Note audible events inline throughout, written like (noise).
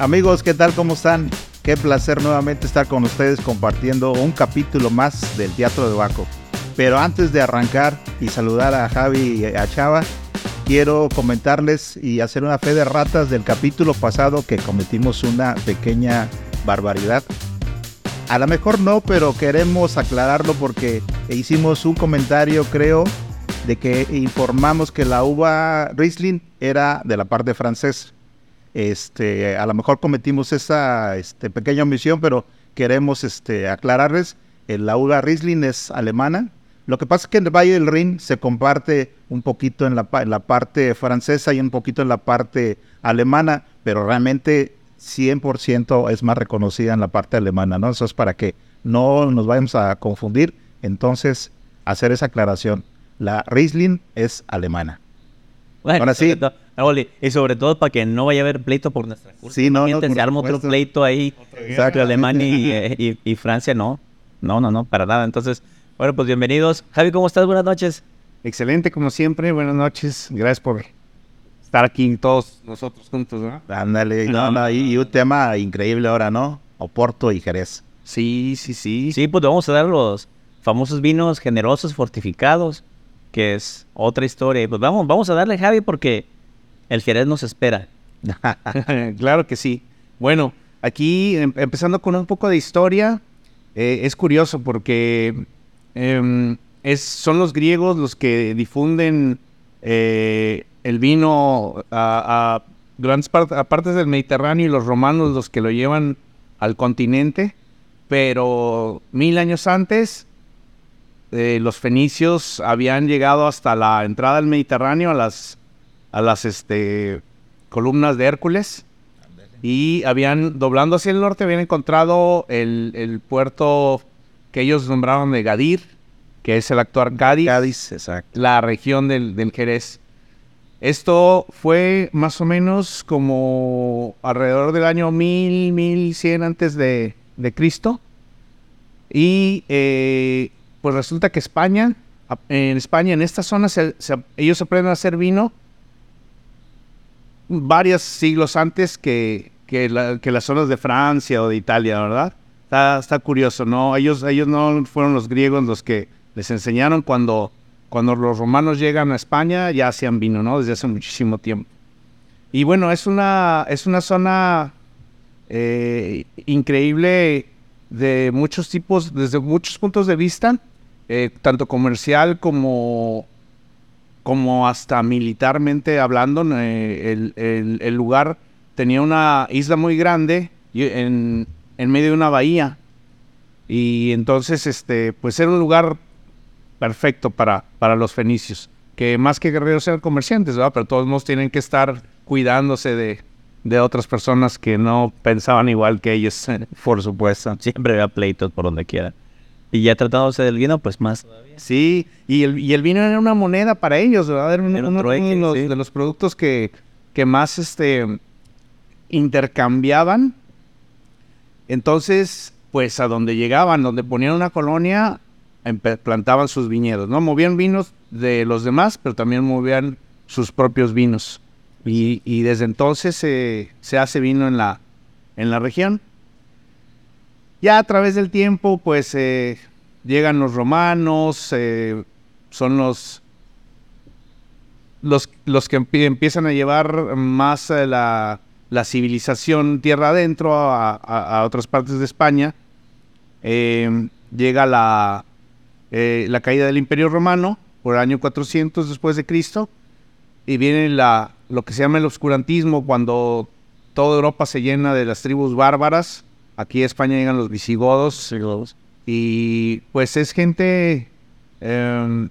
Amigos, ¿qué tal? ¿Cómo están? Qué placer nuevamente estar con ustedes compartiendo un capítulo más del Teatro de Baco. Pero antes de arrancar y saludar a Javi y a Chava, quiero comentarles y hacer una fe de ratas del capítulo pasado que cometimos una pequeña barbaridad. A lo mejor no, pero queremos aclararlo porque hicimos un comentario, creo, de que informamos que la uva Riesling era de la parte francesa. Este, a lo mejor cometimos esa este, pequeña omisión, pero queremos este, aclararles, la uva Riesling es alemana. Lo que pasa es que en el Valle del Rin se comparte un poquito en la, en la parte francesa y un poquito en la parte alemana, pero realmente 100% es más reconocida en la parte alemana, ¿no? Eso es para que no nos vayamos a confundir. Entonces, hacer esa aclaración. La Riesling es alemana. Bueno, Ahora sí. Y sobre todo para que no vaya a haber pleito por nuestra culpa. Sí, no, no. Se arma otro pleito ahí entre Alemania (laughs) y, y, Francia, no. No, no, no, para nada. Entonces, bueno, pues bienvenidos. Javi, ¿cómo estás? Buenas noches. Excelente, como siempre. Buenas noches. Gracias por estar aquí todos nosotros juntos, ¿no? Ándale, y, un tema increíble ahora, ¿no? Oporto y Jerez. Sí, sí, sí. Sí, pues vamos a dar los famosos vinos generosos fortificados, que es otra historia. Pues vamos, vamos a darle, Javi, porque el Jerez nos espera. (laughs) (laughs) claro que sí. Bueno, aquí em, empezando con un poco de historia, eh, es curioso porque em, es, son los griegos los que difunden eh, el vino a, grandes partes del Mediterráneo y los romanos los que lo llevan al continente, pero mil años antes eh, los fenicios habían llegado hasta la entrada del Mediterráneo, a las, a las este, columnas de Hércules, y habían, doblando hacia el norte, habían encontrado el, puerto que ellos nombraban de Gadir, que es el actual Cádiz, la región del, del Jerez. Esto fue más o menos como alrededor del año 1000, 1100 antes de, Cristo. Y eh, pues resulta que España, en España, en esta zona, ellos aprenden a hacer vino varios siglos antes que, que, las zonas de Francia o de Italia, ¿verdad? Está, curioso, ¿no? Ellos, ellos no fueron los griegos los que les enseñaron cuando cuando los romanos llegan a España ya hacían vino, ¿no? Desde hace muchísimo tiempo. Y bueno, es una, es una zona eh, increíble de muchos tipos, desde muchos puntos de vista, eh, tanto comercial como, como hasta militarmente hablando. Eh, el, lugar tenía una isla muy grande en, en medio de una bahía. Y entonces, este, pues era un lugar perfecto para, para los fenicios. Que más que guerreros sean comerciantes. Pero todos modos tienen que estar cuidándose de, de otras personas que no pensaban igual que ellos. (laughs) Por supuesto. Siempre había pleitos por donde quiera. Y ya tratándose del vino, pues más Sí, y el, y el vino era una moneda para ellos, ¿verdad? Era, uno, de, los, de, los, productos que, que más este, intercambiaban. Entonces, pues a donde llegaban, donde ponían una colonia, plantaban sus viñedos, ¿no? Movían vinos de los demás, pero también movían sus propios vinos. Y, desde entonces se hace vino en la, en la región. Ya a través del tiempo, pues eh, llegan los romanos, eh, son los, los, que empiezan a llevar más eh, la, la, civilización tierra adentro a, a, otras partes de España. llega la, la caída del Imperio Romano por el año 400 después de Cristo y viene la, lo que se llama el oscurantismo cuando toda Europa se llena de las tribus bárbaras. Aquí a España llegan los visigodos. Y pues es gente em,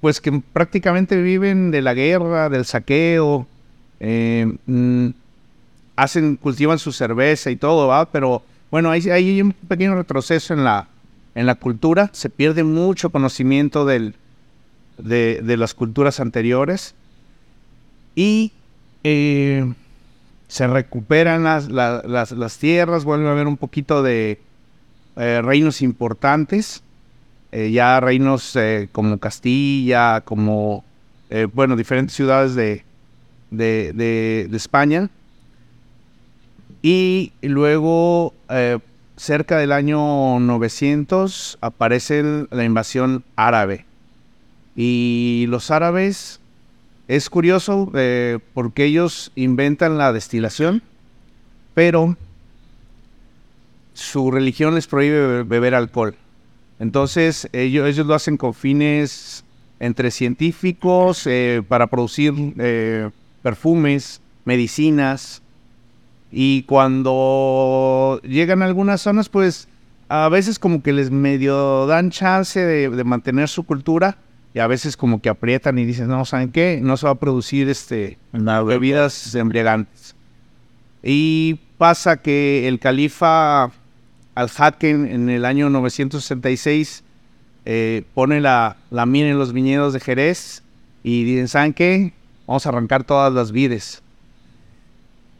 pues que prácticamente viven de la guerra, del saqueo, em, mm, hacen, cultivan su cerveza y todo, ¿va? Pero bueno, hay, hay un pequeño retroceso en la, en la cultura, se pierde mucho conocimiento del, de, las culturas anteriores y eh, se recuperan las, las, tierras, vuelve a haber un poquito de eh, reinos importantes, eh, ya reinos como Castilla, como, bueno, diferentes ciudades de, de, de España. Y luego, eh, cerca del año 900, aparece la invasión árabe. Y los árabes, es curioso eh, porque ellos inventan la destilación, pero su religión les prohíbe beber alcohol. Entonces ellos, lo hacen con fines entre científicos, eh, para producir eh, perfumes, medicinas. Y cuando llegan a algunas zonas, pues a veces como que les medio dan chance de, mantener su cultura y a veces como que aprietan y dicen, no, ¿saben qué? No se va a producir este, bebidas embriagantes. Y pasa que el califa al-Hakim en el año 966 eh, pone la, la mina en los viñedos de Jerez y dicen, ¿saben qué? Vamos a arrancar todas las vides.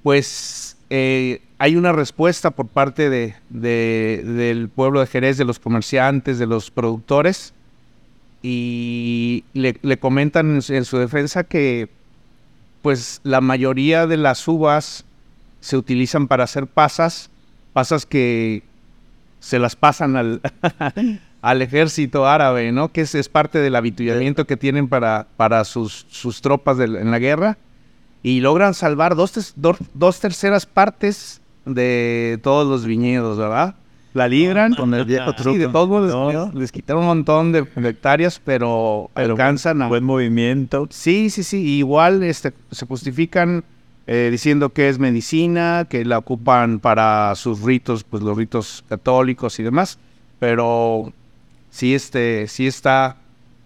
Pues eh, hay una respuesta por parte de, del pueblo de Jerez, de los comerciantes, de los productores, y le, comentan en su defensa que pues la mayoría de las uvas se utilizan para hacer pasas, pasas que se las pasan al, (laughs) al ejército árabe, ¿no? Que es, es parte del habituamiento que tienen para, para sus, sus tropas en la guerra. Y logran salvar dos, dos, terceras partes de todos los viñedos, ¿verdad? La libran. Con el viejo truco. Sí, de todos modos les, quitaron un montón de, hectáreas, pero, alcanzan a... Buen movimiento. Sí, sí, sí. Igual este, se justifican eh, diciendo que es medicina, que la ocupan para sus ritos, pues los ritos católicos y demás. Pero sí, este, sí está,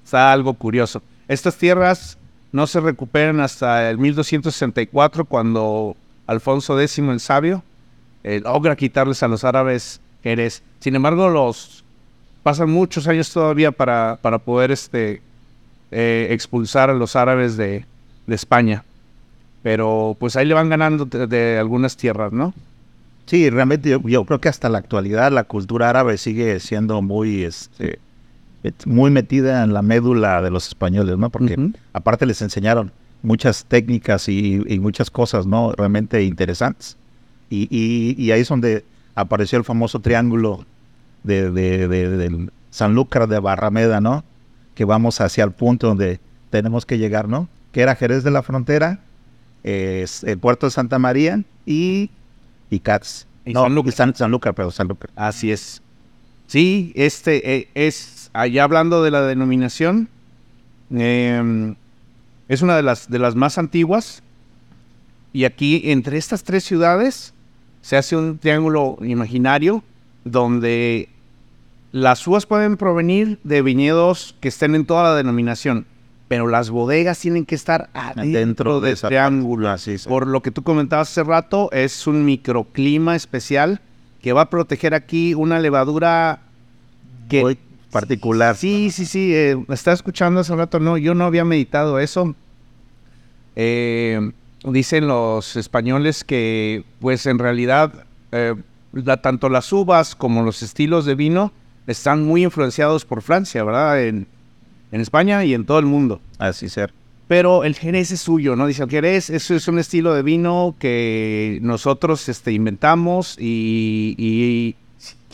está algo curioso. Estas tierras no se recuperan hasta el 1264 cuando Alfonso X el Sabio eh, logra quitarles a los árabes Jerez. Sin embargo, los pasan muchos años todavía para, para poder este, eh, expulsar a los árabes de, de, España. Pero pues ahí le van ganando de, algunas tierras, ¿no? Sí, realmente yo, yo, creo que hasta la actualidad la cultura árabe sigue siendo muy, este, muy metida en la médula de los españoles, ¿no? Porque aparte les enseñaron muchas técnicas y, muchas cosas, ¿no? Realmente interesantes. Y, y, ahí es donde apareció el famoso triángulo de, de, del Sanlúcar de Barrameda, ¿no? Que vamos hacia el punto donde tenemos que llegar, ¿no? Que era Jerez de la Frontera, el puerto de Santa María y, y Cats. no, Sanlúcar. San, pero Sanlúcar. Así es. Sí, este eh, es allá hablando de la denominación, em, es una de las, de las más antiguas. Y aquí, entre estas tres ciudades, se hace un triángulo imaginario donde las uvas pueden provenir de viñedos que estén en toda la denominación, pero las bodegas tienen que estar adentro de ese triángulo. Así, Por lo que tú comentabas hace rato, es un microclima especial que va a proteger aquí una levadura que particular. Sí, sí, sí. Eh, estaba escuchando hace rato. No, yo no había meditado eso. Eh, dicen los españoles que, pues en realidad, eh, tanto las uvas como los estilos de vino están muy influenciados por Francia, ¿verdad? En, España y en todo el mundo. Así ser. Pero el Jerez es suyo, ¿no? Dice, el Jerez eso es un estilo de vino que nosotros este, inventamos y, y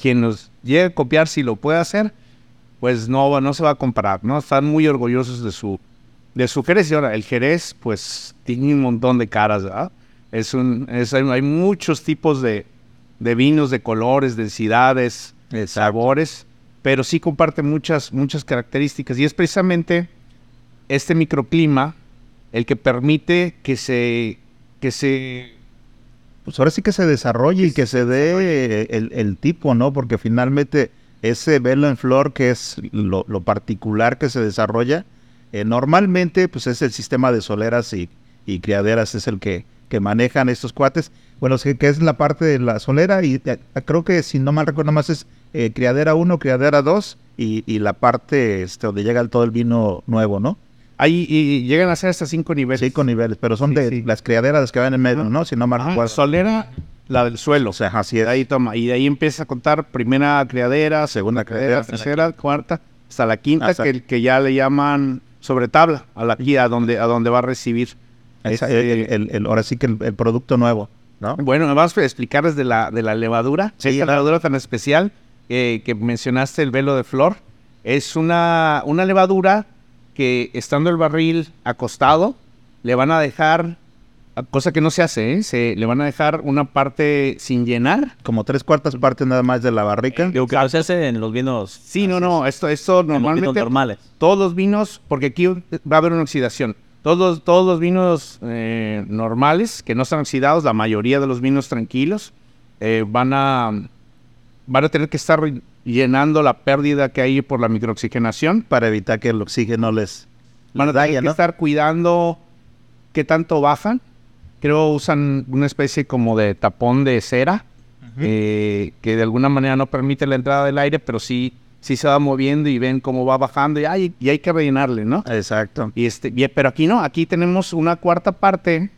quien nos llegue a copiar, si lo puede hacer, pues no, no se va a comparar, ¿no? Están muy orgullosos de su, de su Jerez. Y ahora, el Jerez, pues, tiene un montón de caras, ¿verdad? Es un, hay muchos tipos de, vinos, de colores, densidades, de sabores, pero sí comparte muchas, muchas características. Y es precisamente este microclima el que permite que se, que se pues ahora sí que se desarrolle y que se dé el, el, tipo, ¿no? Porque finalmente ese velo en flor que es lo, particular que se desarrolla, eh, normalmente pues es el sistema de soleras y, criaderas es el que, que, manejan estos cuates. Bueno, que, que, es la parte de la solera y eh, creo que si no mal recuerdo más es eh, criadera 1, criadera 2 y, la parte este, donde llega todo el vino nuevo, ¿no? Ahí y llegan a ser hasta cinco niveles. Cinco niveles, pero son de las criaderas que van en medio, ¿no? Si no mal recuerdo. Solera, la del suelo. O sea, así de ahí toma. Y de ahí empieza a contar primera criadera, segunda criadera, tercera, cuarta, hasta la quinta, que, que ya le llaman sobre tabla, a la guía, a donde, a donde va a recibir. Este el, ahora sí que el, producto nuevo. ¿no? Bueno, me vas a explicar desde la, de la levadura, sí, esta levadura tan especial eh, que mencionaste, el velo de flor. Es una, una levadura que estando el barril acostado, le van a dejar cosa que no se hace, ¿eh? se le van a dejar una parte sin llenar. Como tres cuartas partes nada más de la barrica. Lo que se hace en los vinos. Sí, no, no, esto, esto normalmente. normales. Todos los vinos, porque aquí va a haber una oxidación. Todos, todos los vinos eh, normales que no están oxidados, la mayoría de los vinos tranquilos, eh, van a van a tener que estar llenando la pérdida que hay por la microoxigenación para evitar que el oxígeno les van a tener que estar cuidando qué tanto bajan creo usan una especie como de tapón de cera eh, que de alguna manera no permite la entrada del aire, pero sí, sí se va moviendo y ven cómo va bajando y, hay, y hay que rellenarle, ¿no? Exacto. Y este, pero aquí no, aquí tenemos una cuarta parte,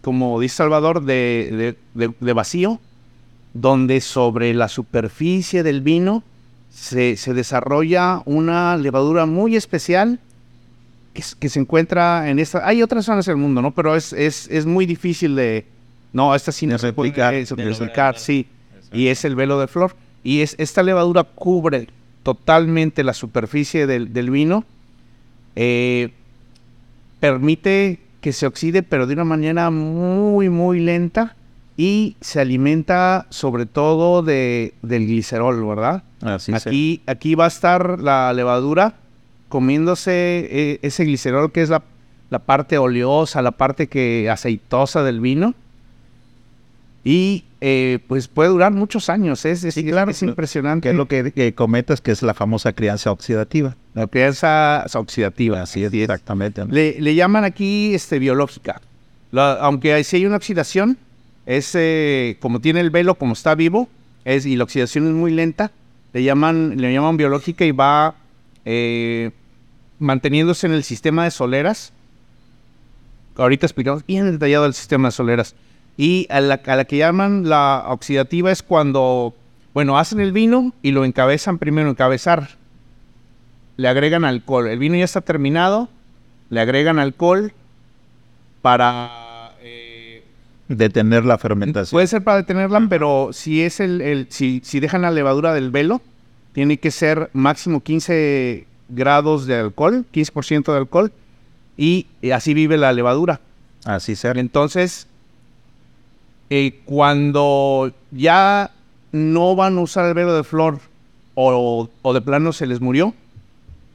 como dice Salvador, de, de, vacío, donde sobre la superficie del vino se, se desarrolla una levadura muy especial que, se encuentra en esta... Hay otras zonas del mundo, ¿no? Pero es, es, es muy difícil de... No, esta sí no se replicar, sí. Y es el velo de flor. Y es, esta levadura cubre totalmente la superficie del, vino. Eh, permite que se oxide, pero de una manera muy, muy lenta. Y se alimenta sobre todo de, del glicerol, ¿verdad? Así aquí, aquí va a estar la levadura comiéndose eh, ese glicerol que es la, parte oleosa, la parte que aceitosa del vino. Y eh, pues puede durar muchos años, es, es, claro, es impresionante. Que es lo que, comentas, que es la famosa crianza oxidativa. La crianza oxidativa, así es, exactamente. Le, llaman aquí este, biológica. aunque si hay una oxidación, es eh, como tiene el velo, como está vivo, es, y la oxidación es muy lenta, le llaman, le llaman biológica y va eh, manteniéndose en el sistema de soleras. Ahorita explicamos bien detallado el sistema de soleras. Y a la, que llaman la oxidativa es cuando, bueno, hacen el vino y lo encabezan primero, encabezar. Le agregan alcohol. El vino ya está terminado, le agregan alcohol para... Eh, detener la fermentación. Puede ser para detenerla, pero si es el, el si, si dejan la levadura del velo, tiene que ser máximo 15 grados de alcohol, 15% de alcohol, y así vive la levadura. Así ser. Entonces, eh, cuando ya no van a usar el velo de flor o, de plano se les murió,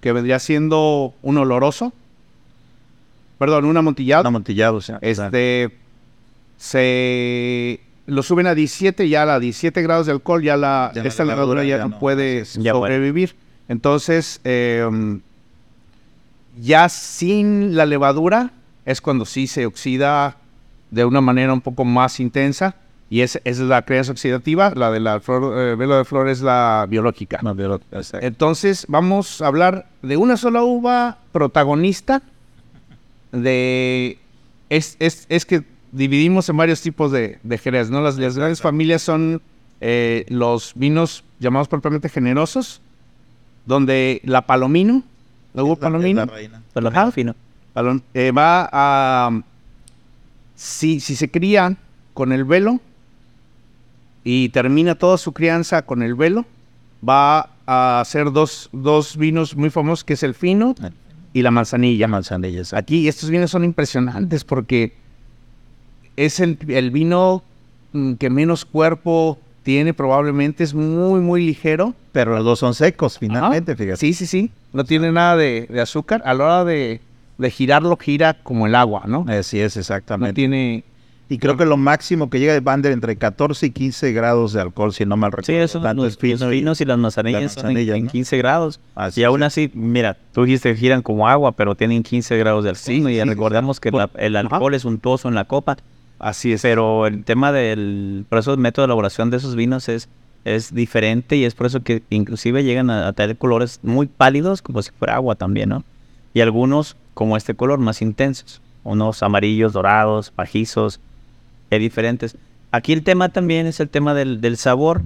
que vendría siendo un oloroso, perdón, un amontillado. Un amontillado, sí. Este, se lo suben a 17, ya a 17 grados de alcohol, ya la, esta levadura ya, no puede sobrevivir. Entonces, em, ya sin la levadura es cuando sí se oxida de una manera un poco más intensa. Y esa es la crianza oxidativa, la de la eh, velo de flor es la biológica. Entonces, vamos a hablar de una sola uva protagonista. De. Es, es, es que dividimos en varios tipos de, de jerez, ¿no? Las, grandes familias son eh, los vinos llamados propiamente generosos, donde la palomino, la uva palomino, eh, va a, si, si se cría con el velo y termina toda su crianza con el velo, va a hacer dos, dos vinos muy famosos, que es el fino y la manzanilla. Manzanilla, Aquí estos vinos son impresionantes porque es el, vino mm, que menos cuerpo tiene probablemente, es muy, muy ligero. Pero los dos son secos finalmente, fíjate. Sí, sí, sí. No tiene nada de, azúcar. A la hora de, girarlo, gira como el agua, ¿no? Así es, exactamente. No tiene... Y creo que lo máximo que llega de Bander entre 14 y 15 grados de alcohol, si no mal recuerdo. Sí, eso los, vinos y las manzanillas son en, 15 grados. y aún así, mira, tú dijiste que giran como agua, pero tienen 15 grados de alcohol. y recordemos que el alcohol es untuoso en la copa. Así es. Pero el tema del proceso de método de elaboración de esos vinos es, es diferente y es por eso que inclusive llegan a, tener colores muy pálidos, como si fuera agua también, ¿no? Y algunos como este color más intensos, unos amarillos, dorados, pajizos, eh, diferentes. Aquí el tema también es el tema del, sabor.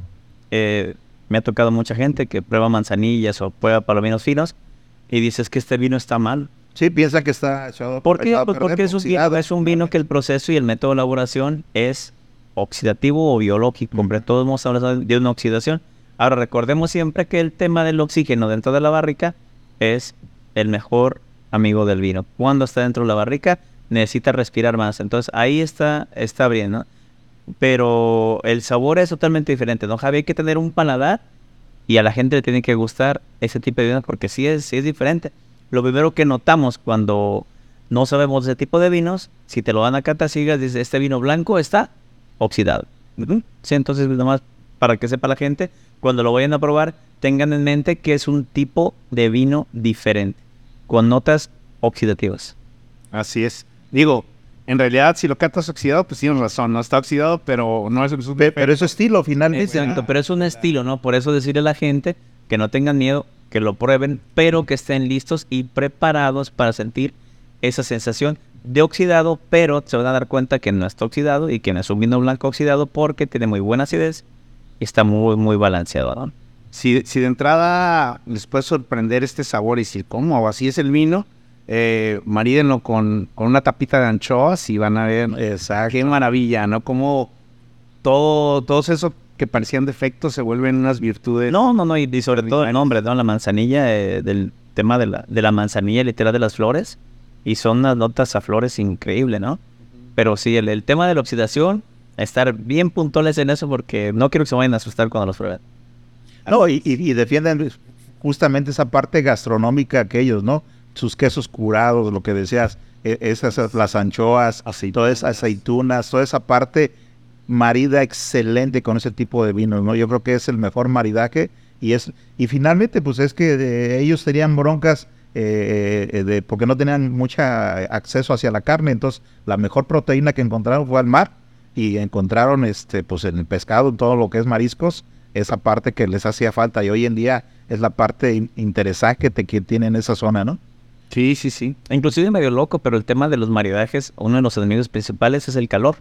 Eh, me ha tocado mucha gente que prueba manzanillas o prueba palominos finos y dices que este vino está mal Sí, piensa que está echado ¿Por qué? Pues porque es un, vino, es un, vino que el proceso y el método de elaboración es oxidativo o biológico. Sobre todo hemos hablado de una oxidación. Ahora recordemos siempre que el tema del oxígeno dentro de la barrica es el mejor amigo del vino. Cuando está dentro de la barrica necesita respirar más. Entonces ahí está, está bien, ¿no? Pero el sabor es totalmente diferente, ¿no, Javi? Hay que tener un paladar y a la gente le tiene que gustar ese tipo de vino porque sí es, sí es diferente. Lo primero que notamos cuando no sabemos ese tipo de vinos, si te lo dan a catasigas, dice, este vino blanco está oxidado. Sí, entonces nomás para que sepa la gente, cuando lo vayan a probar, tengan en mente que es un tipo de vino diferente, con notas oxidativas. Así es. Digo, en realidad, si lo catas oxidado, pues tienes razón, no está oxidado, pero no es un Pero es estilo, finalmente. Exacto, pero es un estilo, ¿no? Por eso decirle a la gente que no tengan miedo, que lo prueben, pero que estén listos y preparados para sentir esa sensación de oxidado, pero se van a dar cuenta que no está oxidado y que no es un vino blanco oxidado porque tiene muy buena acidez y está muy, muy balanceado, ¿no? Si, si de entrada les puede sorprender este sabor y decir, ¿cómo? Así es el vino eh, marídenlo con, con, una tapita de anchoas y van a ver qué maravilla, ¿no? Como todo, todos esos que parecían defectos se vuelven unas virtudes. No, no, no, y, sobre todo el nombre, ¿no? La manzanilla, eh, del tema de la, de la manzanilla literal de las flores, y son unas notas a flores increíbles, ¿no? Pero sí, el, el, tema de la oxidación, estar bien puntuales en eso porque no quiero que se vayan a asustar cuando los prueben. No, y, y, y defienden justamente esa parte gastronómica que ellos, ¿no? sus quesos curados, lo que decías, e, esas las anchoas, todas esas aceitunas, toda esa parte marida excelente con ese tipo de vinos, ¿no? Yo creo que es el mejor maridaje y es y finalmente pues es que ellos tenían broncas eh, eh, de porque no tenían mucho acceso hacia la carne, entonces la mejor proteína que encontraron fue al mar y encontraron este pues en el pescado, en todo lo que es mariscos, esa parte que les hacía falta y hoy en día es la parte interesante que, que tiene en esa zona, ¿no? Sí, sí, sí. Inclusive medio loco, pero el tema de los maridajes, uno de los enemigos principales es el calor.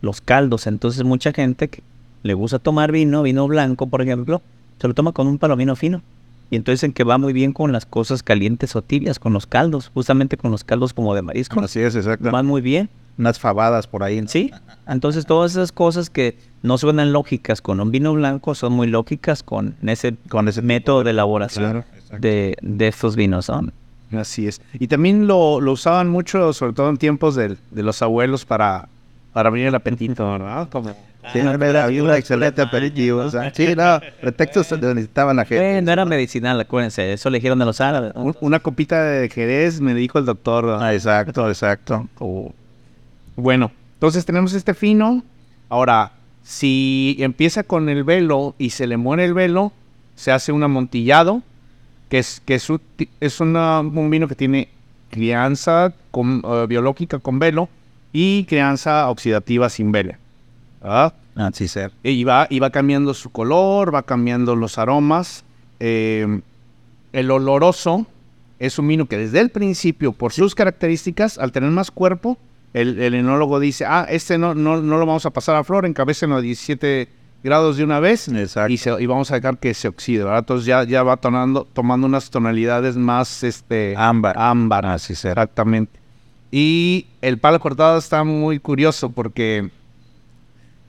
Los caldos. Entonces mucha gente que le gusta tomar vino, vino blanco, por ejemplo, se lo toma con un palomino fino. Y entonces en que va muy bien con las cosas calientes o tibias, con los caldos, justamente con los caldos como de marisco. Así es, exacto. Van muy bien. Unas fabadas por ahí. Sí. Entonces todas esas cosas que no suenan lógicas con un vino blanco son muy lógicas con ese, con ese método de elaboración de, de estos vinos. ¿no? Así es. Y también lo, usaban mucho, sobre todo en tiempos de, los abuelos, para, para abrir el apetito, ¿verdad? Como... Sí, era un excelente aperitivo. sí, no, pretextos necesitaban la gente. no era medicinal, acuérdense, eso le dijeron de los árabes. Una copita de Jerez, me dijo el doctor. Ah, exacto, exacto. Bueno, entonces tenemos este fino. Ahora, si empieza con el velo y se le muere el velo, se hace un amontillado que es, que es, es un vino que tiene crianza con, eh, biológica con velo y crianza oxidativa sin velo. ¿Ah? Así ser. Y va, y va cambiando su color, va cambiando los aromas. Em, el oloroso es un vino que desde el principio, por sus características, al tener más cuerpo, el, el enólogo dice, ah, este no, no, no lo vamos a pasar a flor, encabece en los 17 grados de una vez y, vamos a dejar que se oxide, ¿verdad? Entonces ya, ya va tomando, tomando unas tonalidades más este, ámbar. Ámbar, así exactamente. Y el palo cortado está muy curioso porque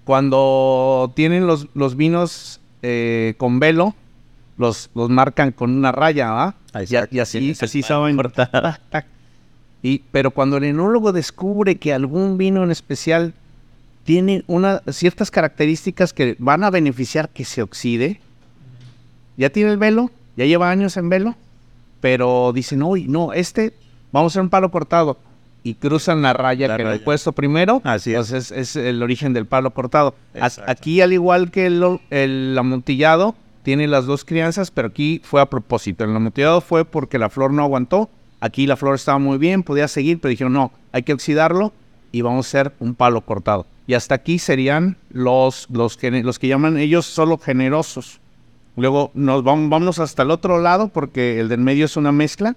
cuando tienen los, los vinos eh, con velo, los, los marcan con una raya, ¿va? Y, así, así saben. (laughs) Y, pero cuando el enólogo descubre que algún vino en especial tiene una, ciertas características que van a beneficiar que se oxide. Ya tiene el velo, ya lleva años en velo, pero dicen, uy, no, este, vamos a hacer un palo cortado. Y cruzan la raya que he puesto primero. Así es. Entonces es el origen del palo cortado. Aquí, al igual que el, el amontillado, tiene las dos crianzas, pero aquí fue a propósito. El amontillado fue porque la flor no aguantó. Aquí la flor estaba muy bien, podía seguir, pero dijeron, no, hay que oxidarlo y vamos a hacer un palo cortado. Y hasta aquí serían los, los, que, los que llaman ellos solo generosos. Luego nos vamos, vámonos hasta el otro lado porque el del medio es una mezcla.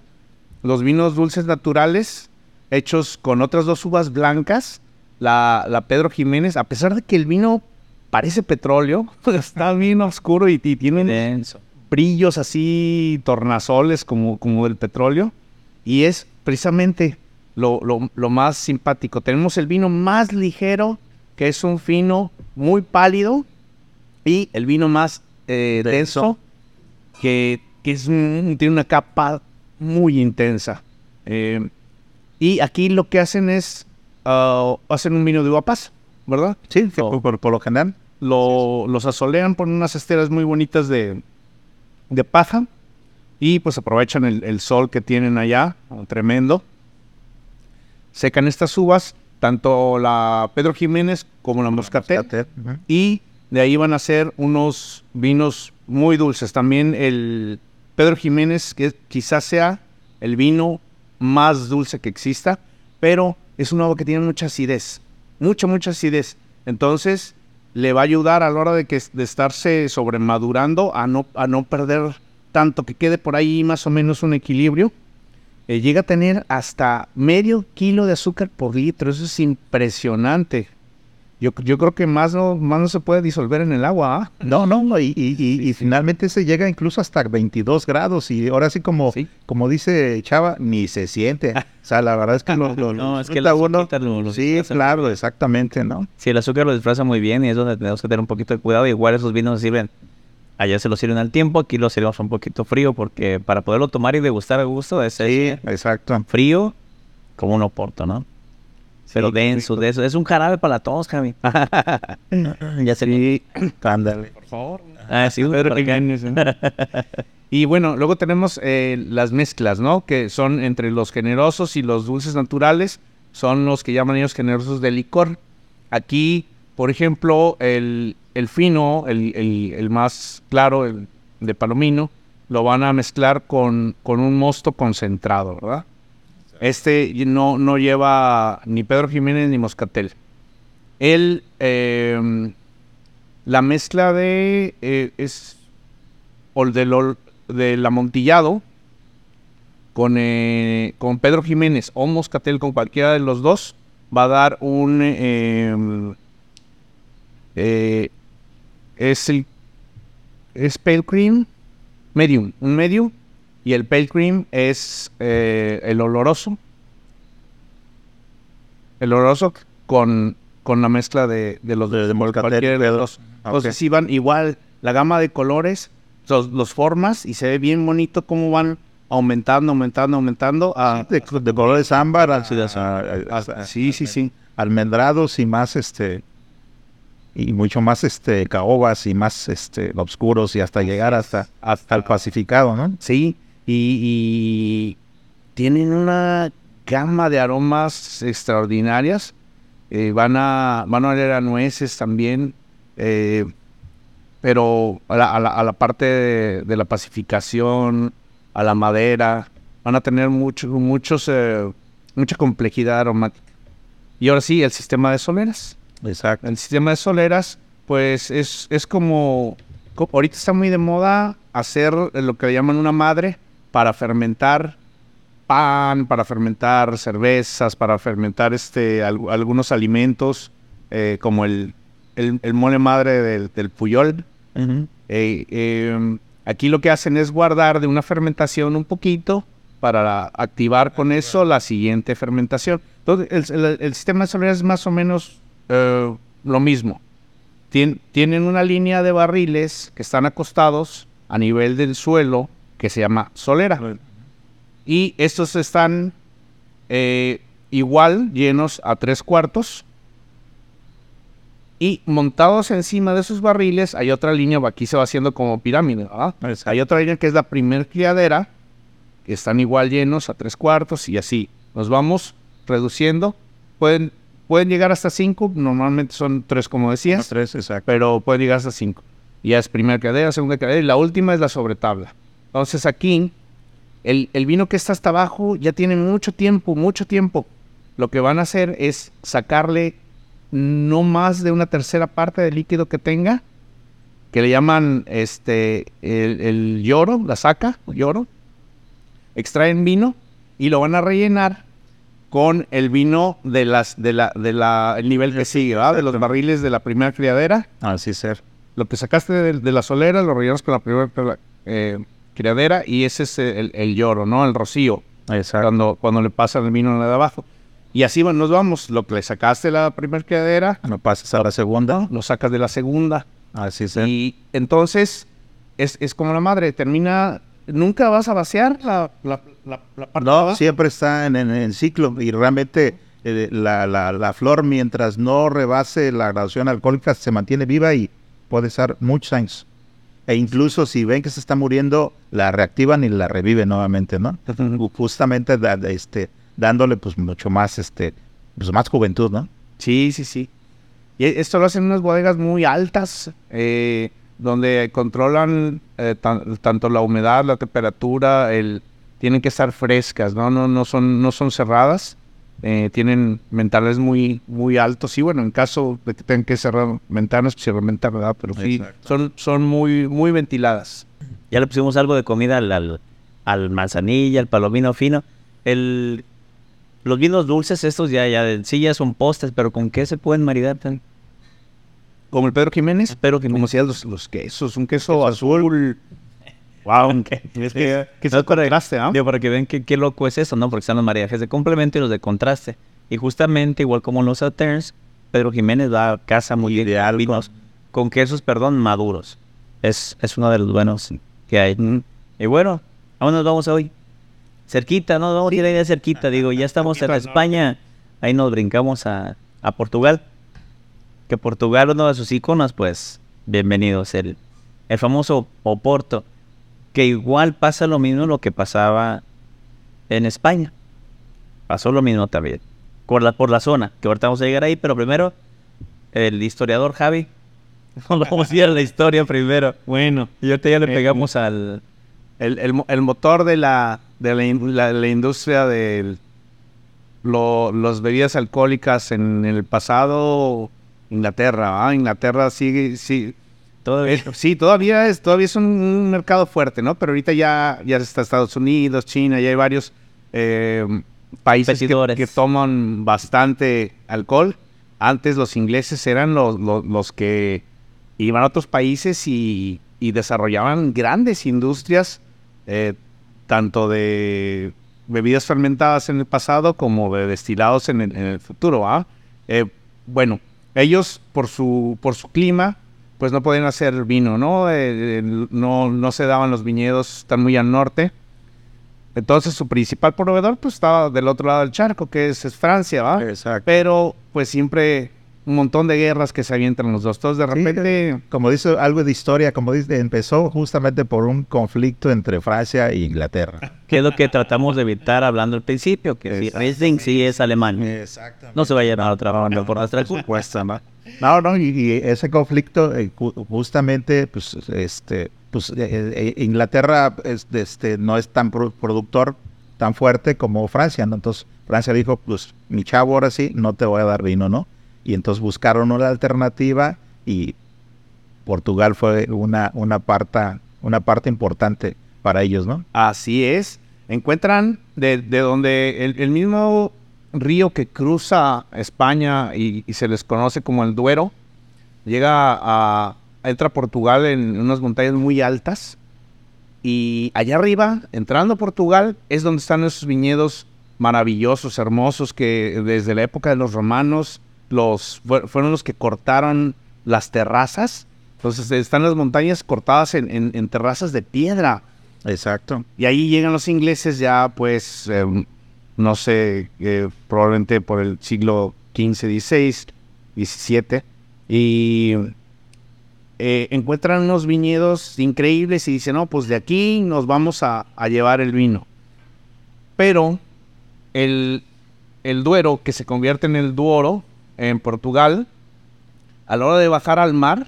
Los vinos dulces naturales hechos con otras dos uvas blancas. La, Pedro Jiménez, a pesar de que el vino parece petróleo, (laughs) está bien oscuro y, tiene brillos así, tornasoles como, como del petróleo. Y es precisamente lo, lo, lo, más simpático. Tenemos el vino más ligero que es un fino muy pálido y el vino más eh, denso, que, que es tiene una capa muy intensa. Eh, y aquí lo que hacen es ah, hacen un vino de uva pasa, ¿verdad? Sí, que por, por- por lo general. Lo, los asolean, ponen unas esteras muy bonitas de, de paja y pues aprovechan el, el sol que tienen allá, oh, tremendo. Secan estas uvas, tanto la Pedro Jiménez como la Moscatel, y de ahí van a ser unos vinos muy dulces. También el Pedro Jiménez, que quizás sea el vino más dulce que exista, pero es un uva que tiene mucha acidez, mucha, mucha acidez. Entonces, le va a ayudar a la hora de, que, de estarse sobremadurando a no, a no perder tanto, que quede por ahí más o menos un equilibrio. Eh, llega a tener hasta medio kilo de azúcar por litro, eso es impresionante. Yo, yo creo que más no, más no se puede disolver en el agua. ¿ah? No, no, no, y, y- y- y finalmente se llega incluso hasta 22 grados y ahora sí como, Sí. como dice Chava, ni se siente. O sea, la verdad es que lo, lo- (laughs) No, lo es que el uno. lo- lo sí, claro, exactamente, ¿no? Sí, el azúcar lo disfraza muy bien y es donde tenemos que tener un poquito de cuidado. Igual esos vinos sirven, allá se los sirven al tiempo, aquí los sirvemos un poquito frío porque para poderlo tomar y degustar a gusto es Sí, exacto. frío como un oporto, ¿no? Pero denso, rico. denso. Es un jarabe para tos, Javi. (laughs) ya se Sí, Ándale. por favor. Ah, sí, acá. Jiménez, ¿no? y bueno, luego tenemos eh, las mezclas, ¿no? Que son entre los generosos y los dulces naturales, son los que llaman ellos generosos de licor. Aquí, por ejemplo, el, el fino, el, el- el más claro, el de palomino, lo van a mezclar con, con un mosto concentrado, ¿verdad? Este no, no lleva ni Pedro Jiménez ni Moscatel. El, em, la mezcla de eh, es del, amontillado con, eh, con Pedro Jiménez o Moscatel con cualquiera de los dos va a dar un eh, eh, es el es pale cream medium un medium y el pale cream es eh, el oloroso el oloroso con, con la mezcla de, de los De- de Moscatel, cualquiera de los Pedro. dos. Ok. Entonces sí van igual la gama de colores, los, los formas y se ve bien bonito cómo van aumentando, aumentando, aumentando. a- De, de colores ámbar, a- Sí, a- a- a- a- sí, sí, sí. almendrados y más este y mucho más este caobas y más este oscuros y hasta llegar hasta hasta el pacificado, ¿no? Sí, y, y tienen una gama de aromas extraordinarias. Eh, van a van a oler a nueces también, eh, pero a la, a la- a la parte de, de la pacificación, a la madera, van a tener mucho, muchos, eh, mucha complejidad aromática. Y ahora sí, el sistema de soleras. Exacto. El sistema de soleras, pues es, es como, co- ahorita está muy de moda hacer lo que llaman una madre para fermentar pan, para fermentar cervezas, para fermentar este, al- algunos alimentos, eh, como el, el, el mole madre del, del Puyol. Eh, eh, aquí lo que hacen es guardar de una fermentación un poquito para activar con eso la siguiente fermentación. Entonces, el, el- el sistema solar es más o menos eh, lo mismo. Tien- tienen una línea de barriles que están acostados a nivel del suelo que se llama solera. Y estos están eh, igual llenos a tres cuartos. Y montados encima de esos barriles hay otra línea, aquí se va haciendo como pirámide, ¿verdad? Hay otra línea que es la primer criadera, que están igual llenos a tres cuartos y así. Nos vamos reduciendo. Pueden, pueden llegar hasta cinco, normalmente son tres como decías, Tres, exacto. pero pueden llegar hasta cinco. Ya es primera criadera, segunda criadera y la última es la sobretabla. Entonces aquí, el, el vino que está hasta abajo ya tiene mucho tiempo, mucho tiempo. Lo que van a hacer es sacarle no más de una tercera parte del líquido que tenga, que le llaman este el, el lloro, la saca, lloro. Extraen vino y lo van a rellenar con el vino de las de la de la el nivel que sigue, ¿verdad? De los barriles de la primera criadera. Así ser. Lo que sacaste de, de la solera lo rellenas con la primera eh, criadera y ese es el, el lloro, ¿no? El rocío Exacto. cuando, cuando le pasan el vino de abajo. Y así bueno, nos vamos. Lo que le sacaste la primera criadera, No pasas a la segunda. lo sacas de la segunda. Así es. Y entonces es, es como la madre, termina. Nunca vas a vaciar la, la, la, la parte No, siempre está en, en el ciclo y realmente eh, la, la- la flor mientras no rebase la graduación alcohólica se mantiene viva y puede estar muchos años. E incluso si ven que se está muriendo, la reactivan y la reviven nuevamente, ¿no? Ju- Justamente da- este, dándole pues mucho más, este, pues más juventud, ¿no? Sí, sí, sí. Y e- esto lo hacen en unas bodegas muy altas, eh, donde controlan eh, tan- tanto la humedad, la temperatura, el, tienen que estar frescas, ¿no? No, no, son, no son cerradas, eh, tienen ventanas muy, muy altos. Y bueno, en caso de que tengan que cerrar ventanas, pues cierran ventanas, ¿verdad? Pero sí, Exacto. son, son muy, muy ventiladas. Ya le pusimos algo de comida al, al, al manzanilla, al palomino fino. El, los vinos dulces estos ya, ya sí ya son postres, pero ¿con qué se pueden maridar? tan? Como el Pedro Jiménez, Espero que como decías, los, los quesos, un queso azul. Wow, (laughs) Es que- que no, contraste, ¿ah? Digo, para que vean qué, qué loco es eso, ¿no? Porque están los maridajes de complemento y los de contraste. Y justamente, igual como los Sauternes, Pedro Jiménez va a casa muy bien Ideal, vinos con quesos, perdón, maduros. Es, es uno de los buenos que hay. Y bueno, ¿a dónde nos vamos hoy? Cerquita, ¿no? Vamos a ir ahí cerquita, digo, ya estamos en España, ahí nos brincamos a, a Portugal. Que Portugal, uno de sus iconos, pues, bienvenidos, el, el famoso Oporto, que igual pasa lo mismo lo que pasaba en España. Pasó lo mismo también. Por la, por la zona, que ahorita vamos a llegar ahí, pero primero, el historiador Javi. (laughs) Vamos a ir a la historia primero. Bueno, Y ahorita ya le Eh, pegamos al... el, el mo- el motor de la, de la, in- la- la industria de las bebidas alcohólicas en el pasado, Inglaterra, ¿ah? Inglaterra sigue, sí, Todavía. eh, sí, todavía es, todavía es un, un mercado fuerte, ¿no? Pero ahorita ya, ya está Estados Unidos, China, ya hay varios eh, países que, toman bastante alcohol. Antes los ingleses eran los, los, los que iban a otros países y, y desarrollaban grandes industrias, eh, tanto de bebidas fermentadas en el pasado como de destilados en el, en el futuro. ¿ah? Eh, bueno, ellos por su, por su clima, pues no podían hacer vino, ¿no? Eh, eh, no, no se daban los viñedos, están muy al norte. Entonces su principal proveedor pues estaba del otro lado del charco, que es, es Francia, ¿va? Exacto. Pero pues siempre un montón de guerras que se avientan los dos. Entonces de Sí, repente... Como dice algo de historia, como dice, empezó justamente por un conflicto entre Francia e Inglaterra. (laughs) Que es lo que tratamos de evitar hablando al principio, que si. Riesling sí es alemán. Exactamente. No se va a llevar a otra banda por nuestra culpa. supuesto, ¿no? No, no, y, ese conflicto eh, ju- justamente, pues, este, pues, eh, eh, Inglaterra es- este, no es tan pro- productor tan fuerte como Francia, ¿no? Entonces Francia dijo, pues, mi chavo ahora sí, no te voy a dar vino, ¿no? Y entonces buscaron una alternativa y Portugal fue una, una, parte, una parte importante para ellos, ¿no? Así es. Encuentran de, de donde el mismo río que cruza España y, y se les conoce como el Duero, llega a, entra a Portugal en unas montañas muy altas y allá arriba, entrando a Portugal, es donde están esos viñedos maravillosos, hermosos, que desde la época de los romanos los, fue- fueron los que cortaron las terrazas. Entonces están las montañas cortadas en- en- en terrazas de piedra. Exacto. Y ahí llegan los ingleses ya, pues, eh, no sé, eh, probablemente por el siglo XV, XVI, XVII. Y eh, encuentran unos viñedos increíbles y dicen, no, pues de aquí nos vamos a, a llevar el vino. Pero el, el Duero, que se convierte en el Duoro en Portugal, a la hora de bajar al mar,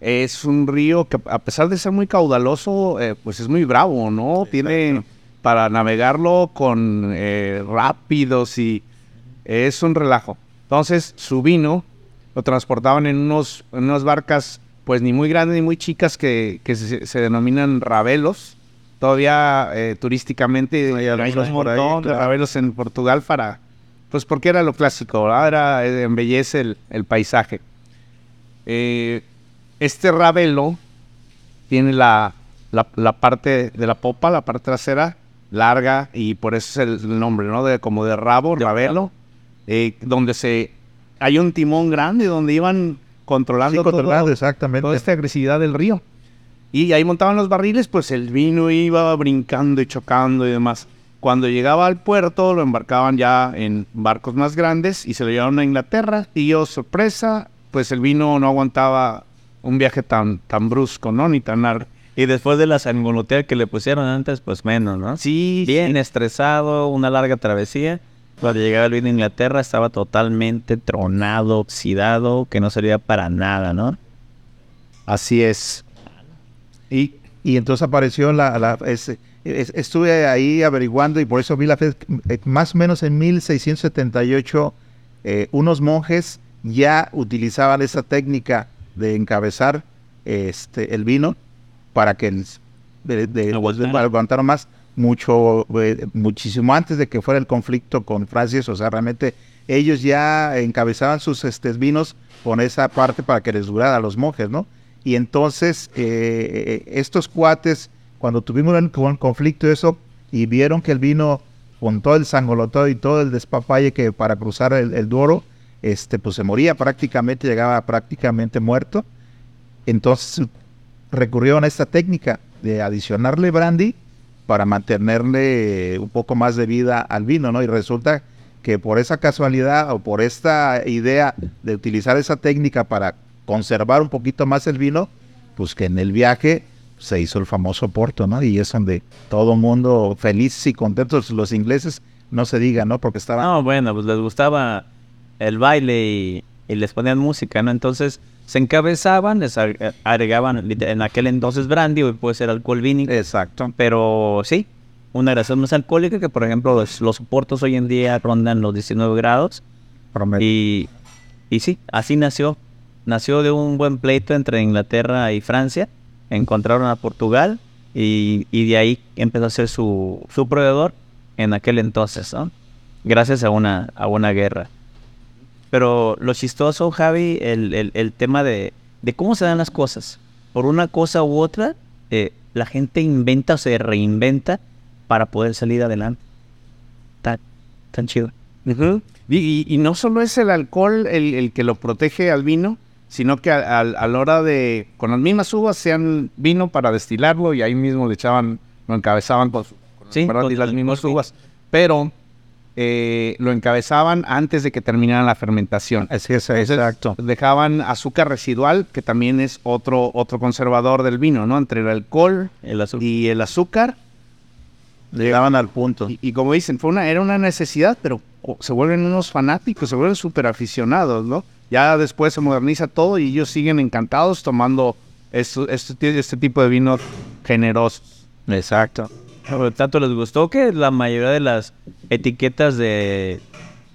es un río que a pesar de ser muy caudaloso, eh, pues es muy bravo, ¿no? Tiene para navegarlo con eh, rápidos y es un relajo. Entonces su vino lo transportaban en, unos, en unas barcas pues ni muy grandes ni muy chicas que, que se, se denominan rabelos. Todavía eh, turísticamente Hay un montón de rabelos en Portugal para pues porque era lo clásico, ¿verdad? Era, eh, embellece el, el paisaje. Eh, este rabelo tiene la, la, la parte de la popa, la parte trasera, larga, y por eso es el, nombre, ¿no? De, como de rabo, rabelo. eh, donde se hay un timón grande donde iban controlando, Sí, todo- exactamente. toda esta agresividad del río. Y ahí montaban los barriles, pues el vino iba brincando y chocando y demás. Cuando llegaba al puerto, lo embarcaban ya en barcos más grandes y se lo llevaron a Inglaterra. Y yo, sorpresa, pues el vino no aguantaba un viaje tan, tan brusco, ¿no? Ni tan largo. Y después de la sangolotea que le pusieron antes, pues menos, ¿no? Sí, Bien estresado, una larga travesía. Cuando llegaba el vino a Inglaterra estaba totalmente tronado, oxidado, que no servía para nada, ¿no? así es. Y Y entonces apareció la... la- es- es- estuve ahí averiguando y por eso vi la fe, eh, más o menos en 1678 eh, unos monjes ya utilizaban esa técnica de encabezar este, el vino para que el, de, de- aguantara más mucho eh, muchísimo antes de que fuera el conflicto con Francia, o sea, realmente ellos ya encabezaban sus este, vinos con esa parte para que les durara a los monjes, ¿no? Y entonces eh, estos cuates, cuando tuvimos un, un conflicto eso, y vieron que el vino con todo el sangolotado y todo el despapalle que para cruzar el, el Duero, este, pues se moría prácticamente, llegaba prácticamente muerto. Entonces recurrieron a esta técnica de adicionarle brandy para mantenerle un poco más de vida al vino, ¿no? Y resulta que por esa casualidad o por esta idea de utilizar esa técnica para conservar un poquito más el vino, pues que en el viaje se hizo el famoso Porto, ¿no? Y es donde todo el mundo feliz y contentos, los ingleses, no se diga, ¿no? Porque estaban... No, bueno, pues les gustaba el baile y, y les ponían música, ¿no? Entonces se encabezaban, les ag- agregaban en aquel entonces brandy, hoy puede ser alcohol vínico. Exacto. Pero sí, una graduación más alcohólica que, por ejemplo, los, los soportos hoy en día rondan los 19 grados. Y, y sí, así nació. Nació de un buen pleito entre Inglaterra y Francia. Encontraron a Portugal y, y de ahí empezó a ser su, su proveedor en aquel entonces, ¿no? Gracias a una, a una guerra. Pero lo chistoso, Javi, el, el- el tema de, de cómo se dan las cosas. Por una cosa u otra, eh, la gente inventa o se reinventa para poder salir adelante. Tan, tan chido. Y, y- y no solo es el alcohol el, el que lo protege al vino, sino que a, a- a la hora de, con las mismas uvas, sean vino para destilarlo y ahí mismo le echaban, lo encabezaban con, su, con Sí, con y las mismas uvas. Pero eh, lo encabezaban antes de que terminara la fermentación. Así es, Entonces, exacto. Dejaban azúcar residual, que también es otro, otro conservador del vino, ¿no? Entre el alcohol El y el azúcar. Llegaban al punto. Y, y como dicen, fue una, era una necesidad, pero oh, se vuelven unos fanáticos, se vuelven súper aficionados, ¿no? Ya después se moderniza todo y ellos siguen encantados tomando esto- este, este tipo de vinos generosos. Exacto. Pero tanto les gustó que la mayoría de las etiquetas de,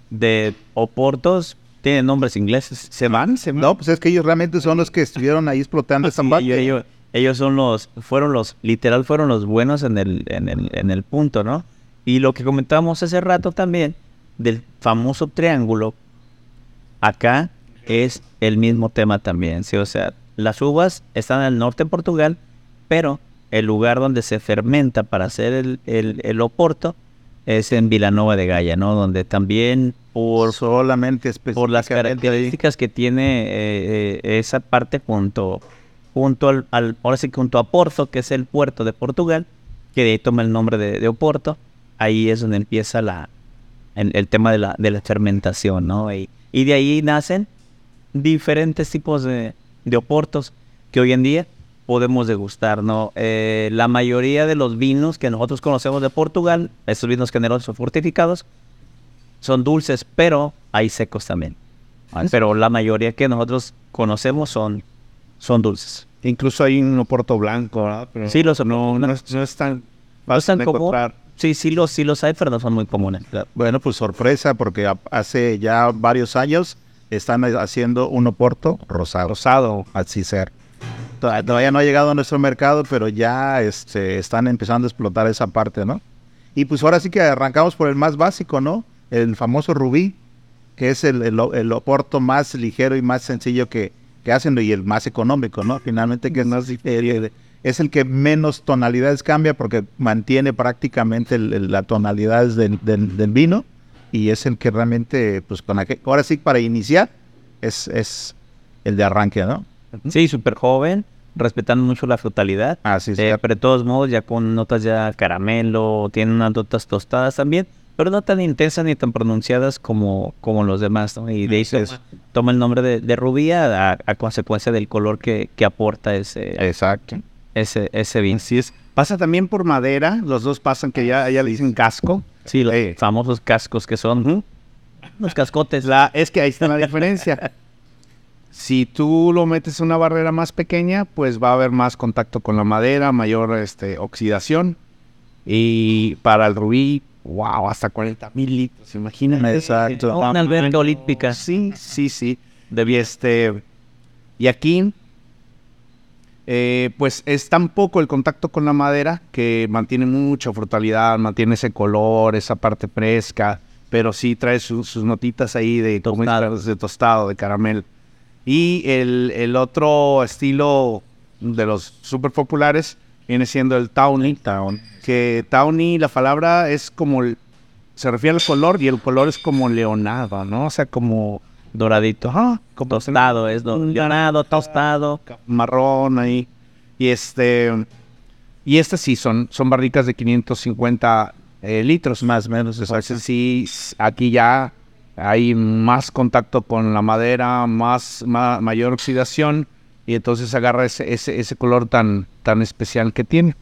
de Oportos tienen nombres ingleses. Se van, se van. No, pues es que ellos realmente son los que estuvieron ahí explotando esta (laughs) Sí, parte. ellos, ellos- ellos son los, fueron los, literal fueron los buenos en el, en el, en el punto, ¿no? Y lo que comentábamos hace rato también, del famoso triángulo, acá es el mismo tema también, ¿sí? O sea, las uvas están al norte de Portugal, pero el lugar donde se fermenta para hacer el, el, el oporto es en Vilanova de Gaia, ¿no? Donde también por, solamente por las características que tiene eh, eh, esa parte junto, junto al, al- ahora sí junto a Porto, que es el puerto de Portugal, que de ahí toma el nombre de, de Oporto, ahí es donde empieza la, el, el tema de la, de la fermentación, ¿no? Y, y de ahí nacen diferentes tipos de, de oportos que hoy en día podemos degustar, ¿no? Eh, la mayoría de los vinos que nosotros conocemos de Portugal, estos vinos generosos fortificados, son dulces, pero hay secos también. Pero la mayoría que nosotros conocemos son, son dulces. Incluso hay un oporto blanco, ¿verdad? Pero Sí, los no, no- no, es, no es tan fácil encontrar. Sí, sí los, sí los hay, pero no son muy comunes. Bueno, pues sorpresa, porque hace ya varios años están haciendo un oporto rosado. Rosado. Así ser. Toda- Todavía no ha llegado a nuestro mercado, pero ya este, están empezando a explotar esa parte, ¿no? Y pues ahora sí que arrancamos por el más básico, ¿no? El famoso rubí, que es el, el, el oporto más ligero y más sencillo que, que hacen y el más económico, ¿no? Finalmente que es, eh, es el que menos tonalidades cambia porque mantiene prácticamente las tonalidades del, del- del vino y es el que realmente, pues con aquel, ahora sí para iniciar, es, es el de arranque, ¿no? Sí, súper joven, respetando mucho la frutalidad. Ah, sí, sí. Eh, pero de todos modos, ya con notas ya caramelo, tiene unas notas tostadas también, pero no tan intensas ni tan pronunciadas como, como los demás, ¿no? Y de ahí Así es. toma, toma el nombre de, de rubia a, a consecuencia del color que, que aporta ese, Exacto. ese, ese vino. Así es. Pasa también por madera, los dos pasan que ya, ya le dicen casco. Sí, los Eh. famosos cascos que son los cascotes. La, es que ahí está la diferencia. Si tú lo metes en una barrera más pequeña, pues va a haber más contacto con la madera, mayor este, oxidación. Y para el rubí, wow, hasta 40 mil litros, imagínate. Exacto. Una alberca olímpica. Sí, sí, sí. Y este. Y aquí, eh, pues es tan poco el contacto con la madera que mantiene mucha frutalidad, mantiene ese color, esa parte fresca, pero sí trae su- sus notitas ahí de Tostado. de tostado, de caramelo. Y el, el otro estilo de los súper populares viene siendo el Tawny. Que Tawny, la palabra es como. el- se refiere al color y el color es como leonado, ¿no? O sea, como Doradito. Ajá, como Tostado, es do- leonado, tostado. marrón ahí. Y este. Y estas sí son, son barricas de 550 eh, litros. Más o menos, Entonces sí, aquí ya hay más contacto con la madera, más, ma- mayor oxidación. Y entonces agarra ese, ese, ese color tan, tan especial que tiene.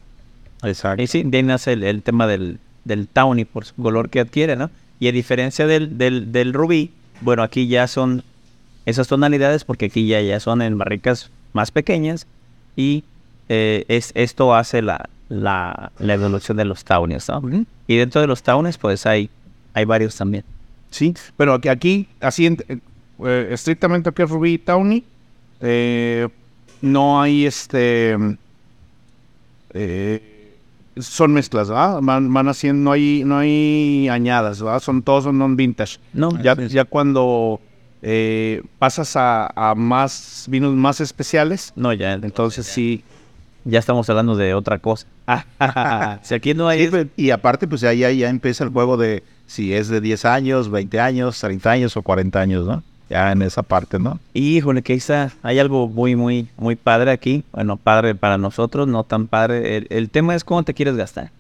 Exacto. Y sí, de ahí nace el, el tema del, del tawny por su color que adquiere, ¿no? Y a diferencia del, del, del rubí, bueno, aquí ya son esas tonalidades porque aquí ya, ya son en barricas más pequeñas y eh, es, esto hace la, la, la evolución de los tawnies, ¿no? Y dentro de los tawnies, pues hay, hay varios también. Sí, pero aquí, aquí así en- eh, estrictamente aquí es Rubí y Tawny, eh, no hay este eh, son mezclas, ¿verdad? Van, van haciendo, no hay, no hay añadas, ¿verdad? Son todos son non vintage. No, Ya, ya cuando eh, pasas a, a más vinos más especiales, no, ya, entonces sí. ya estamos hablando de otra cosa. (laughs) si aquí no hay... Sí, y aparte, pues ahí ya, ya empieza el juego de si es de 10 años, 20 años, 30 años o 40 años, ¿no? Ya en esa parte, ¿no? Híjole, que hay algo muy, muy, muy padre aquí. Bueno, padre para nosotros, no tan padre. El, el tema es cómo te quieres gastar.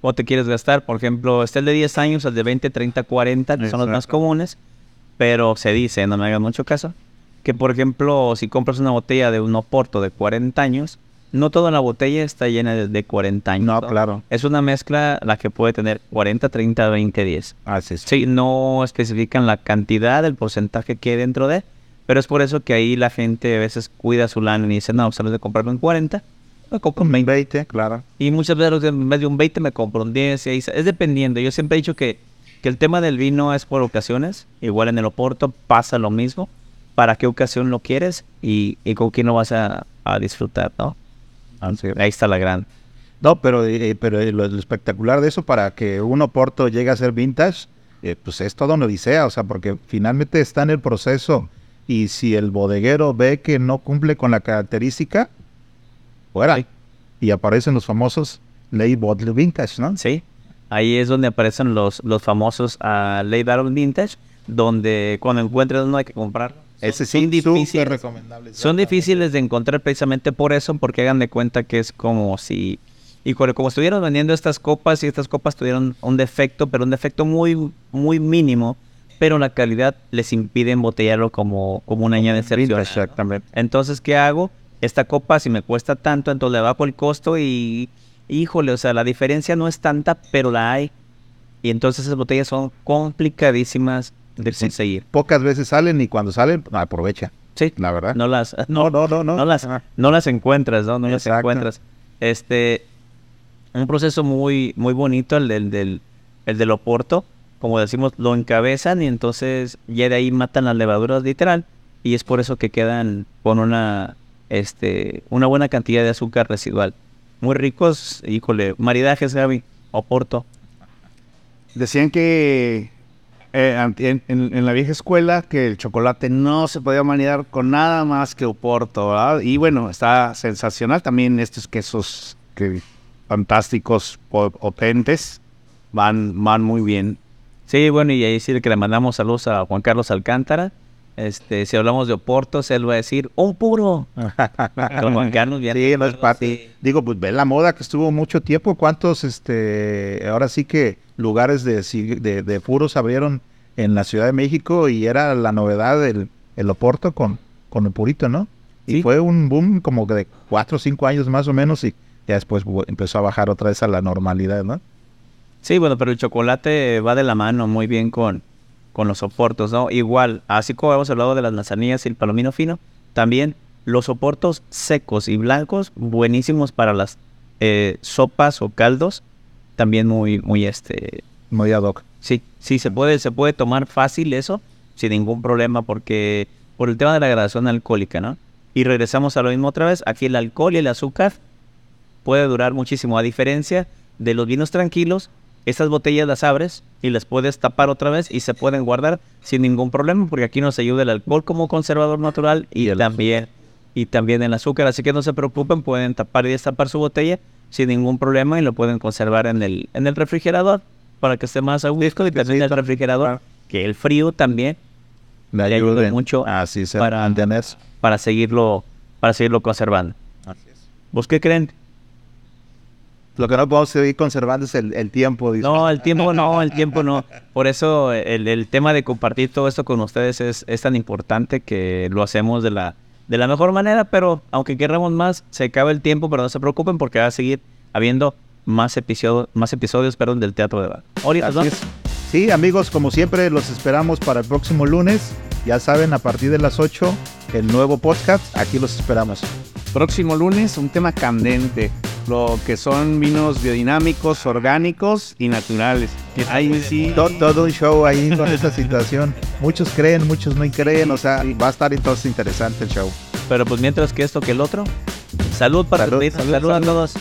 ¿Cómo te quieres gastar? Por ejemplo, está el de 10 años, el de 20, 30, 40, que son los más comunes. Pero se dice, no me hagan mucho caso, que por ejemplo, si compras una botella de un Oporto de 40 años, no toda la botella está llena de, de 40 años. No, claro. Es una mezcla la que puede tener 40, 30, 20, 10. Así es. Sí, no especifican la cantidad, el porcentaje que hay dentro de, pero es por eso que ahí la gente a veces cuida su lana y dice, no, solo de comprarlo en 40, me compro en 20. 20, claro. Y muchas veces en vez de un 20 me compro un 10, y ahí se- es dependiendo. Yo siempre he dicho que, que el tema del vino es por ocasiones, igual en el Oporto pasa lo mismo, para qué ocasión lo quieres y, y con quién lo vas a, a disfrutar, ¿no? Ahí está la gran. No, pero, eh, pero eh, lo, lo espectacular de eso para que un Oporto llegue a ser vintage, eh, pues es toda una odisea, o sea, porque finalmente está en el proceso y si el bodeguero ve que no cumple con la característica, fuera. Sí. Y aparecen los famosos Late Bottle Vintage, ¿no? Sí, ahí es donde aparecen los, los famosos uh, Late Barrel Vintage, donde cuando encuentres uno hay que comprarlo. Ese sí, son difíciles. súper recomendable. Son difíciles de encontrar precisamente por eso, porque hagan de cuenta que es como si, y como estuvieran vendiendo estas copas y estas copas tuvieron un defecto, pero un defecto muy, muy mínimo, pero la calidad les impide embotellarlo como, como una añada excepcional. Exactamente. Entonces, ¿qué hago? Esta copa, si me cuesta tanto, entonces le bajo el costo y, híjole, o sea, la diferencia no es tanta, pero la hay. Y entonces esas botellas son complicadísimas de Sí. conseguir. Pocas veces salen y cuando salen, aprovecha, Sí, la verdad. no las, (laughs) no, no, no. No, no las, no las encuentras, ¿no? No las encuentras. Este, un proceso muy, muy bonito el del, del, el del Oporto. Como decimos, lo encabezan y entonces ya de ahí matan las levaduras literal. Y es por eso que quedan con una, este, una buena cantidad de azúcar residual. Muy ricos, híjole, maridajes, Gaby, Oporto. Decían que eh, en, la vieja escuela que el chocolate no se podía maridar con nada más que Oporto. Y bueno, está sensacional también estos quesos que fantásticos, po- potentes, van, van muy bien. Sí, bueno, y ahí decir que le mandamos saludos a Juan Carlos Alcántara. Este, si hablamos de Oportos, él va a decir, un puro. (laughs) Juan Carlos bien. Sí, no es parte. Digo, pues ve la moda que estuvo mucho tiempo. ¿Cuántos, este, ahora sí que lugares de, de, de puros abrieron en la Ciudad de México y era la novedad del el Oporto con, con el purito, ¿no? Y Sí. fue un boom como de cuatro o cinco años más o menos y ya después empezó a bajar otra vez a la normalidad, ¿no? Sí, bueno, pero el chocolate va de la mano muy bien con, con los soportos, ¿no? Igual, así como hemos hablado de las manzanillas y el palomino fino, también los soportos secos y blancos, buenísimos para las eh, sopas o caldos, también muy, muy, este, Muy ad hoc. sí, sí, se puede, se puede tomar fácil eso, sin ningún problema, porque por el tema de la gradación alcohólica, ¿no? Y regresamos a lo mismo otra vez, aquí el alcohol y el azúcar puede durar muchísimo, a diferencia de los vinos tranquilos, estas botellas las abres y las puedes tapar otra vez y se pueden guardar sin ningún problema, porque aquí nos ayuda el alcohol como conservador natural y, también y también el azúcar, así que no se preocupen, pueden tapar y destapar su botella sin ningún problema y lo pueden conservar en el en el refrigerador para que esté más a gusto y también el refrigerador que el frío también Le ayuda mucho así se para- para seguirlo para seguirlo conservando. ¿Vos qué creen? Lo que no podemos seguir conservando es el, el tiempo. dice. No, el tiempo no, el tiempo no. Por eso el, el tema de compartir todo esto con ustedes es, es tan importante que lo hacemos de la, de la mejor manera, pero aunque queramos más, se acaba el tiempo, pero no se preocupen porque va a seguir habiendo más episodios, más episodios perdón, del Teatro de Bar. Sí, amigos, como siempre, los esperamos para el próximo lunes. Ya saben, a partir de las 8, el nuevo podcast. Aquí los esperamos. Próximo lunes, un tema candente. Lo que son vinos biodinámicos, orgánicos y naturales. Ahí sí. To- todo un show ahí con esta situación. Muchos creen, muchos no creen. O sea, va a estar entonces interesante el show. Pero pues mientras que esto que el otro. Salud para Salud, salud, salud, salud a todos.